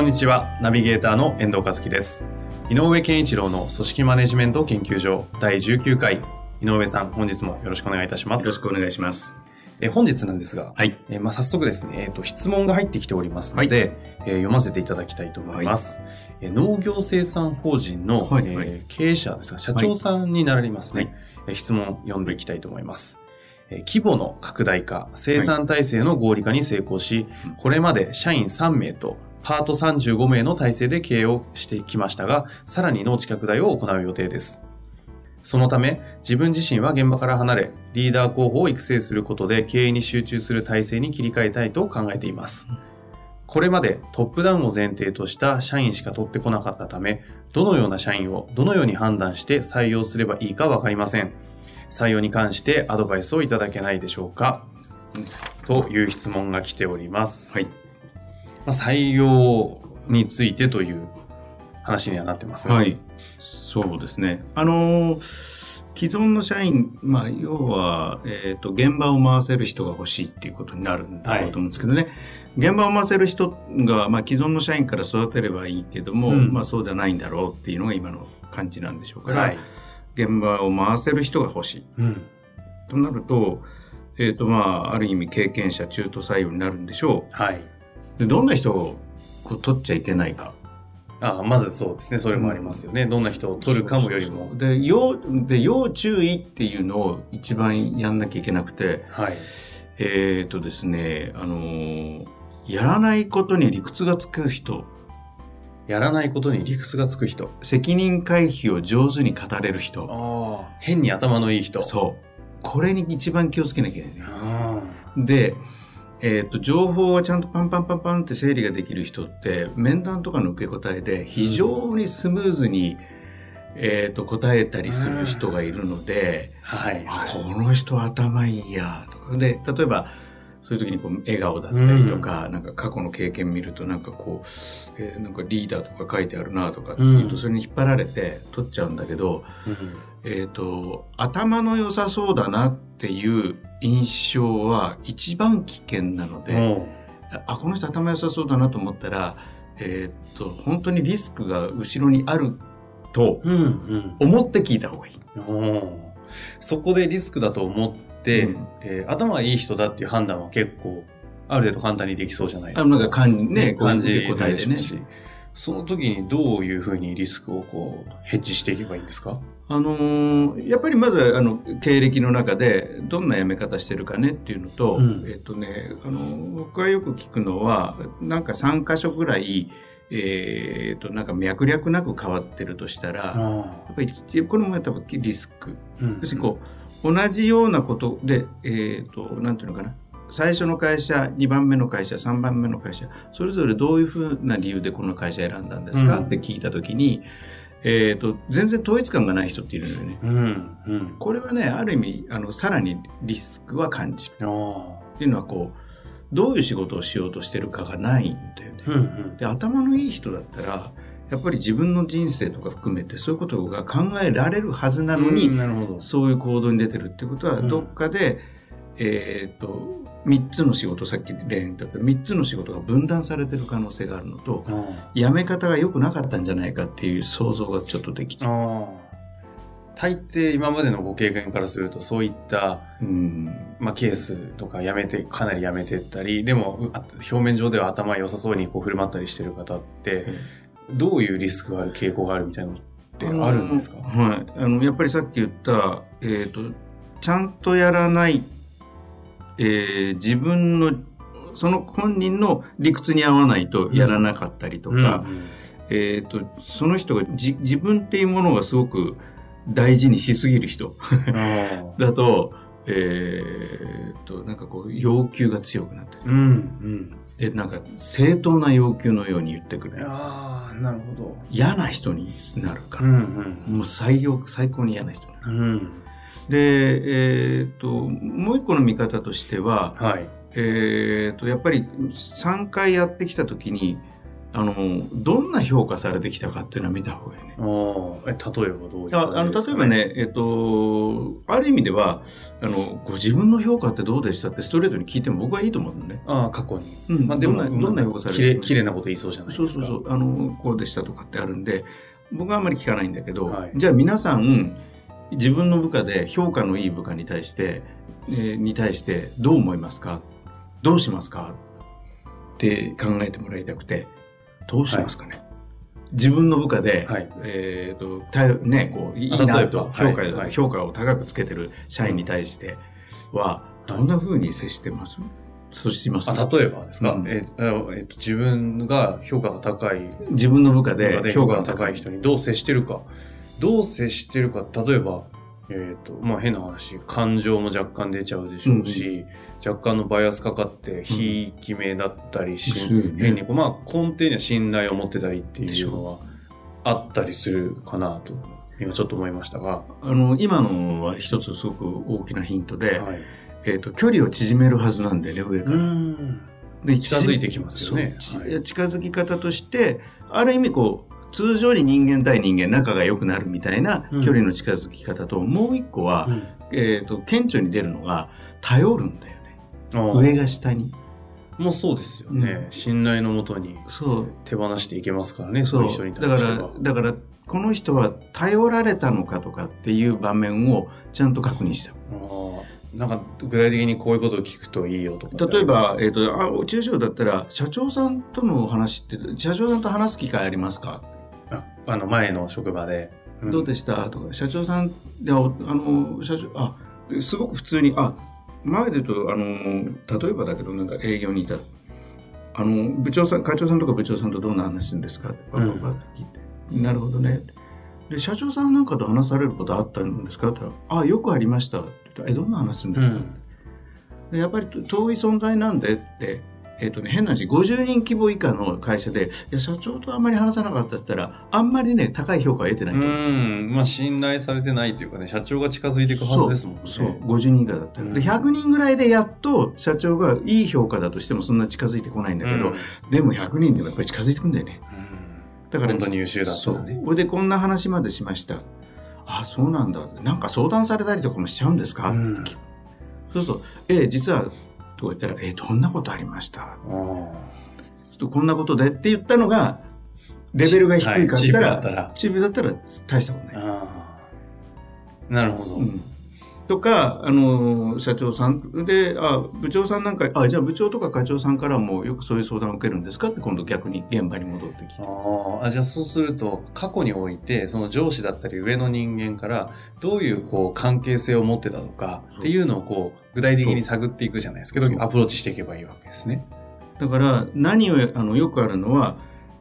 こんにちは。ナビゲーターの遠藤和樹です。井上健一郎の組織マネジメント研究所第19回。井上さん本日もよろしくお願いいたします。よろしくお願いします。え本日なんですが、はい。えーまあ、早速ですね、えーと、質問が入ってきておりますので、えー読ませていただきたいと思います。えー農業生産法人の、はい。はい。えー経営者ですが、社長さんになられますね、はい。えー質問を読んでいきたいと思います。えー規模の拡大化、生産体制の合理化に成功し、うん。これまで社員3名とパート35名の体制で経営をしてきましたが、さらに農地拡大を行う予定です。そのため、自分自身は現場から離れ、リーダー候補を育成することで経営に集中する体制に切り替えたいと考えています。これまでトップダウンを前提とした社員しか取ってこなかったため、どのような社員をどのように判断して採用すればいいかわかりません。採用に関してアドバイスをいただけないでしょうかという質問が来ております。はいまあ、採用についてという話にはなってますね。はいそうですねあのー既存の社員、まあ、要は、えー、と現場を回せる人が欲しいっていうことになるんだろうと思うんですけどね、現場を回せる人が、まあ、既存の社員から育てればいいけども、うんまあ、そうではないんだろうっていうのが今の感じなんでしょうから、はい。現場を回せる人が欲しいうん。となると,、えーとまあ、ある意味経験者中途採用になるんでしょはい。うでどんな人をこう取っちゃいけないかああまずそうですね。それもありますよね。どんな人を取るかもよりも。で要で要注意っていうのを一番やんなきゃいけなくてはい。えっ、とですねあのーやらないことに理屈がつく人やらないことに理屈がつく人。責任回避を上手に語れる人ああ。変に頭のいい人。そうこれに一番気をつけなきゃいけないあでえー、と情報がちゃんとパンパンパンパンって整理ができる人って面談とかの受け答えで非常にスムーズに、えー、と答えたりする人がいるので、あ。はい。あこの人頭いいやとかで例えばそういう時にこう笑顔だったりとか、なんか過去の経験見るとなんかこう、えーなんかリーダーとか書いてあるなとかっていうと、うんそれに引っ張られて取っちゃうんだけど、えっ、と頭の良さそうだなっていう印象は一番危険なので、もあこの人頭良さそうだなと思ったら、えっ、と本当にリスクが後ろにあるとう。うんうん。思って聞いた方がいい。おーそこでリスクだと思って、うん。えー頭がいい人だっていう判断は結構、ある程度簡単にできそうじゃないですか。あのなんか感じね、感じ答えでね。その時にどういうふうにリスクをこう、ヘッジしていけばいいんですか？あのーやっぱりまずあの経歴の中でどんな辞め方してるかねっていうのと、うん。えっとね、あの僕がよく聞くのはなんか3箇所ぐらい、えっとなんか脈略なく変わってるとしたら、やっぱりこれも多分リスク。うん。要するにこう同じようなことで、えっとなんていうのかな最初の会社2番目の会社3番目の会社それぞれどういうふうな理由でこの会社選んだんですか、うんって聞いた時に、えっと全然統一感がない人っているのよね。うん。うん。これはねある意味あのさらにリスクは感じる。っていうのはこうどういう仕事をしようとしてるかがないんだよね。うんうん。で頭のいい人だったらやっぱり自分の人生とか含めてそういうことが考えられるはずなのに、うん。そういう行動に出てるってことはうんどっかで、えっと3つの仕事さっき例にとって3つの仕事が分断されてる可能性があるのとあ辞め方が良くなかったんじゃないかっていう想像がちょっとできちゃう。あ。大抵今までのご経験からするとそういった、うんまあ、ケースとかやめてかなりやめてったりでも表面上では頭良さそうにこう振る舞ったりしてる方ってどういうリスクがある傾向があるみたいなのってあるんですか、はい。あの、やっぱりさっき言った、えっ、と、ちゃんとやらない、えー自分の、その本人の理屈に合わないとやらなかったりとか、えっ、と、その人がじ自分っていうものがすごく大事にしすぎる人 だと、えっ、と、なんかこう、要求が強くなったり。うんうんで、なんか正当な要求のように言ってくる。ああ、なるほど。嫌な人になるから、うんもう最悪、最高に嫌な人になる。うん。うん。で、えっ、と、もう一個の見方としては、はい。えっ、と、やっぱり3回やってきたときに、あの、どんな評価されてきたかっていうのは見た方がいいね。ああ、え、例えばどういうああの例えば、ね、えっと、ある意味ではあの、ご自分の評価ってどうでしたってストレートに聞いても僕はいいと思うのね。ああ、過去に。うんまあでも、どんなどんな評価されきれるきれいなこと言いそうじゃないですか。そうそうそう、あの、こうでしたとかってあるんで、僕はあんまり聞かないんだけど、はいじゃあ皆さん、自分の部下で評価のいい部下に対して、えーに対してどう思いますか？どうしますか？って考えてもらいたくて、どうしますかね、自分の部下で、はい。えっ、と、たよね、こう、いいなと評価、はい。はい。評価を高くつけてる社員に対しては、どんな風に接してます？そうしますあ例えばですか、うん。ええっと、自分が評価が高い、自分の部下評で評価が高い人にどう接してるか。どう接してるか、例えば、えっ、と、まあ変な話、感情も若干出ちゃうでしょうし、若干のバイアスかかって、ひいき目だったりし、そうよね変にこう、まあ根底には信頼を持ってたりっていうのはあったりするかなと、今ちょっと思いましたが、あの、今のは一つすごく大きなヒントで、はい。えっ、と、距離を縮めるはずなんでね、上から。ん。で近づいてきますよねはい近づき方として、ある意味こう、通常に人間対人間仲が良くなるみたいなうん距離の近づき方と、もう一個は、えっ、と、顕著に出るのが、頼るんだよね。上が下に。もうそうですよね。う信頼のもとに。手放していけますからね、そそうういう人にだからだから、この人は頼られたのかとかっていう場面をちゃんと確認した。なんか具体的にこういうことを聞くといいよとか例えば、えっ、と、あ、中小だったら、社長さんとのお話って、社長さんと話す機会ありますか、ああの前の職場で。ん。どうでした？とか、社長さん、でああの、社長、あ、ですごく普通に、あ、前で言うと、あの、例えばだけど、なんか営業にいた、あの、部長さん、課長さんとか部長さんとどんな話するんですか？って、って聞いて、なるほどね。で、社長さんなんかと話されることあったんですか？って言ったら、あ、よくありました。って言ったらえ、どんな話するんですか、うん。でやっぱり遠い存在なんでって、えっ、とね、変な話、50人規模以下の会社で、いや、社長とあんまり話さなかったったら、あんまりね、高い評価を得てないと思う。うん、まあ信頼されてないというかね、社長が近づいていくはずですもんね。そう、そう50人以下だったら。で、100人ぐらいでやっと社長がいい評価だとしてもそんな近づいてこないんだけど、うんでも100人でもやっぱり近づいてくんだよね。だから、本当に優秀だったそう。らね。これでこんな話までしました。あ、そうなんだ。なんか相談されたりとかもしちゃうんですか、うんそうすると、ええ実は、とか言ったら、ええどんなことありました？あちょっとこんなことでって言ったのが、レベルが低いかったら、チープだったら大したことない。なるほど。うんとか、あの、社長さん。で、あ、部長さんなんか、あ、じゃあ部長とか課長さんからもよくそういう相談を受けるんですかって今度逆に現場に戻ってきて。ああじゃあそうすると過去においてその上司だったり上の人間からどういうこう関係性を持ってたとかっていうのをこう具体的に探っていくじゃないですけどアプローチしていけばいいわけですね。だから、何を、あの、よくあるのは、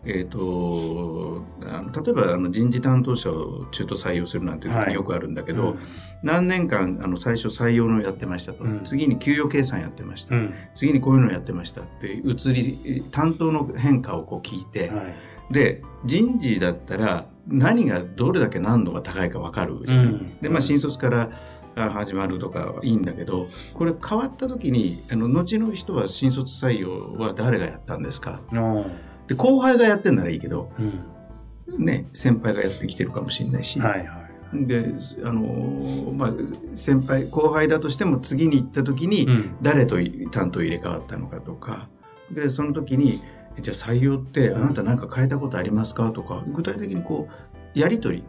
えっ、と、例えばあの人事担当者を中途採用するなんていうのがはい。よくあるんだけけど、何年間あの最初採用のやってましたと、うん。次に給与計算やってました、うん。次にこういうのやってましたって移り担当の変化をこう聞いて、はい。で人事だったら何がどれだけ難度が高いか分かるじゃない、うん。でまあ新卒からあ始まるとかはいいんだけどこれ変わった時にあの後の人は新卒採用は誰がやったんですか？あーで後輩がやってんならいいけどうん。ね先輩がやってきてるかもしれないし、はいはい。であのまあ先輩後輩だとしても次に行った時に、うん。誰と担当入れ替わったのかとか。でその時にじゃあ採用ってあなた何か変えたことありますか？とか具体的にこうやり取り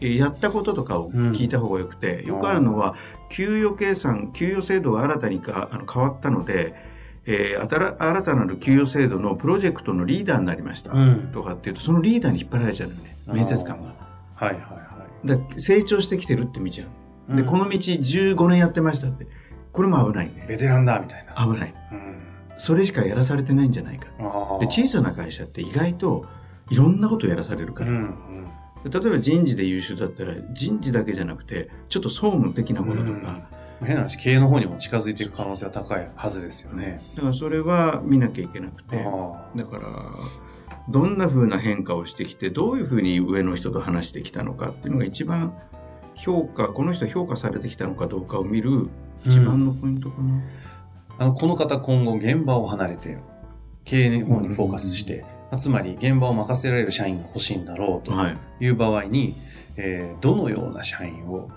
えーやったこととかを聞いた方がよくて、よくあるのは給与計算給与制度が新たにかあの変わったので、えー新新たなる給与制度のプロジェクトのリーダーになりました、うんとかっていうとそのリーダーに引っ張られちゃうのよね面接官が。はいはいはだから成長してきてるって見ちゃう。い。で、この道15年やってましたって。これも危ないね。ベテランだみたいな。危ない。うんそれしかやらされてないんじゃないか。で、小さな会社って意外といろんなことやらされるから。うんうんで例えば人事で優秀だったら人事だけじゃなくて、ちょっと総務的なこととか、変な話、経営の方にも近づいていく可能性は高いはずですよね。だからそれは見なきゃいけなくて。あだからどんな風な変化をしてきてどういう風に上の人と話してきたのかっていうのが一番評価この人評価されてきたのかどうかを見る一番のポイントかな。あのこの方今後現場を離れて経営の方にフォーカスして、まあつまり現場を任せられる社員が欲しいんだろうとはい。いう場合に、えーどのような社員を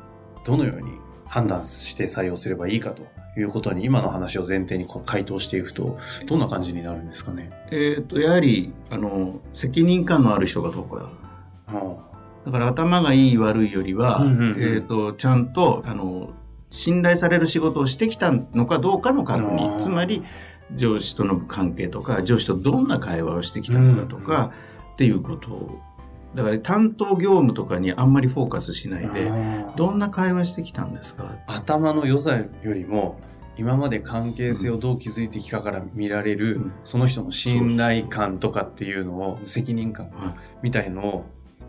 どのように判断して採用すればいいかということに今の話を前提に回答していくとどんな感じになるんですかね？えー、とやはりあの責任感のある人がどうかあだから頭がいい悪いよりは、うんうんうん。えー、とちゃんとあの信頼される仕事をしてきたのかどうかの確認。つまり上司との関係とか上司とどんな会話をしてきたのかとか、っていうことをだから担当業務とかにあんまりフォーカスしないであどんな会話してきたんですか？頭の良さよりも今まで関係性をどう築いてきたから見られる、うん。その人の信頼感とかっていうのを責任感はいみたいのを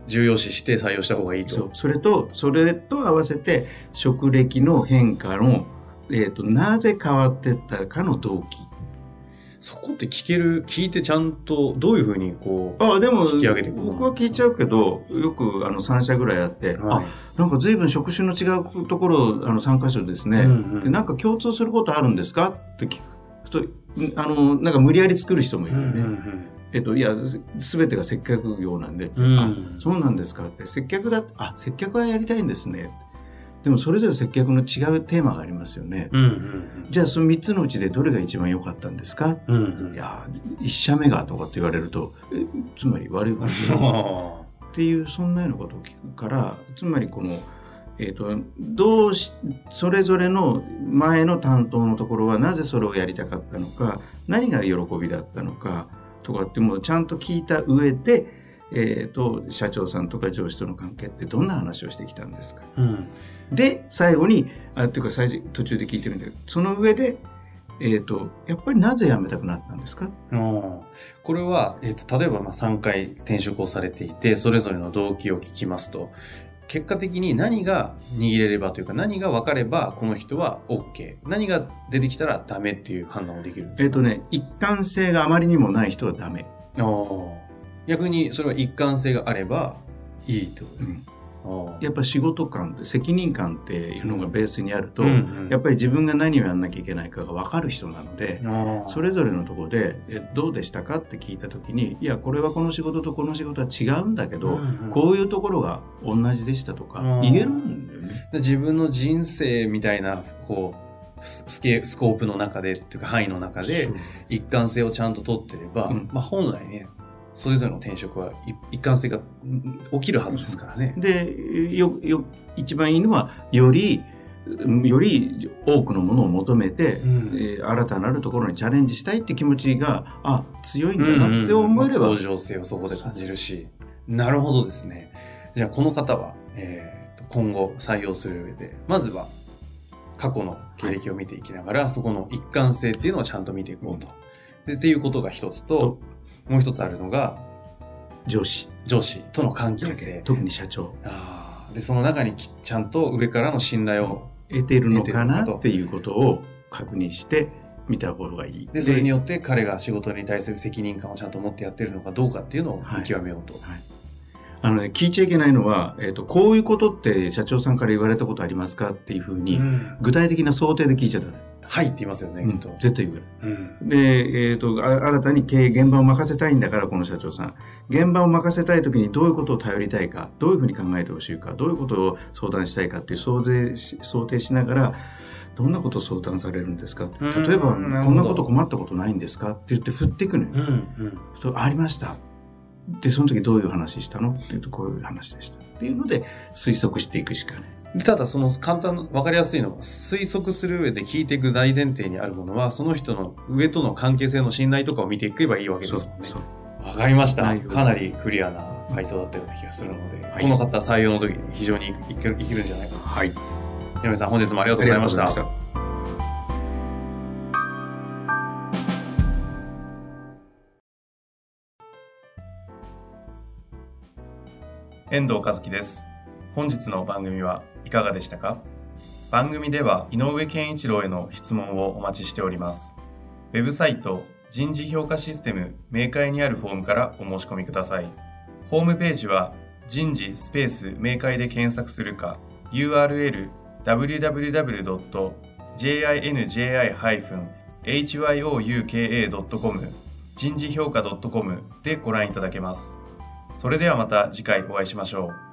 重要視して採用した方がいいと。それとそれと合わせて職歴の変化の、えー、となぜ変わってったかの動機そこって聞ける、聞いてちゃんとどういうふうにこう、あでも引き上げていくの？僕は聞いちゃうけどよくあの3社ぐらいあって、はい。あなんか随分職種の違うところあの3箇所ですね、うんうん。でなんか共通することあるんですか？って聞くとんあのなんか無理やり作る人もいるよね、えっと、いやすべてが接客業なんで、うん。あそうなんですか？って接客だあ接客はやりたいんですねでもそれぞれ接客の違うテーマがありますよね、うんうんじゃあその3つのうちでどれが一番良かったんですか？うんうん。うんいや1社目がとかって言われるとえつまり悪い。ことじゃないあっていうそんなようなことを聞くからつまりこの、えー、とどうしそれぞれの前の担当のところはなぜそれをやりたかったのか何が喜びだったのかとかってもうちゃんと聞いた上で、えー、と社長さんとか上司との関係ってどんな話をしてきたんですか？ーうん。で最後にあっていうか最初途中で聞いてるんだけどその上で、えー、とやっぱりなぜ辞めたくなったんですか？うん。これは、えー、と例えばまあ3回転職をされていてそれぞれの動機を聞きますと結果的に何が握れればというか何が分かればこの人は OK 何が出てきたらダメっていう判断をできるんですか？えっ、とね一貫性があまりにもない人はダメ。あー逆にそれは一貫性があればいいってことです。ね。あーやっぱ仕事感って責任感っていうのがベースにあると、うんうん。やっぱり自分が何をやんなきゃいけないかが分かる人なので、それぞれのところでえ「どうでしたか?」って聞いた時に「いやこれはこの仕事とこの仕事は違うんだけど、うんうん。こういうところが同じでした」とかうん言えるんだよね。で自分の人生みたいなこうススケスコープの中でっていうか範囲の中で一貫性をちゃんと取ってれば、うん。まあ本来ねそれぞれの転職はい一貫性がうん起きるはずですからね。でよよ一番いいのはよりより多くのものを求めて、うん。えー新たなるところにチャレンジしたいって気持ちがあ強いんだなって思えれば、向上性をそこで感じるし。なるほどですね。じゃあこの方は、えーと今後採用する上でまずは過去の経歴を見ていきながら、そこの一貫性っていうのをちゃんと見ていこうと。でっていうことが一つともう一つあるのが上司上司との関係性。特に社長あーでその中にきちゃんと上からの信頼を得てるのかなっていうことを確認して見た方がいい。でそれによって彼が仕事に対する責任感をちゃんと持ってやってるのかどうかっていうのを見極めようと。あのね、聞いちゃいけないのは、えっ、と、こういうことって社長さんから言われたことありますかっていうふうに、うん具体的な想定で聞いちゃダメ。はいって言いますよね、うんきっと。絶対言う。うんで、えっ、と、あ新たに経営、現場を任せたいんだから、この社長さん。現場を任せたい時にどういうことを頼りたいか、どういうふうに考えてほしいか、どういうことを相談したいかっていう想定し想定しながら、どんなことを相談されるんですか？うん例えば、こんなこと困ったことないんですか？って言って振っていくのよ。うんうんありました。で、その時どういう話したの？って言うと、こういう話でした。っていうので、推測していくしかない。でただその簡単な分かりやすいのが推測する上で聞いていく大前提にあるものはその人の上との関係性の信頼とかを見ていけばいいわけですもんね。わかりました。かなりクリアな回答だったような気がするので、はい。この方採用の時に非常にいけるいけるんじゃないかと思います。井上さん本日もありがとうございました。遠藤和樹です本日の番組はいかがでしたか？番組では井上健一郎への質問をお待ちしております。ウェブサイト人事評価システム明快にあるフォームからお申し込みください。ホームページは人事スペース明快で検索するか URL www.jinji-hyouka.com 人事評価 .com でご覧いただけます。それではまた次回お会いしましょう。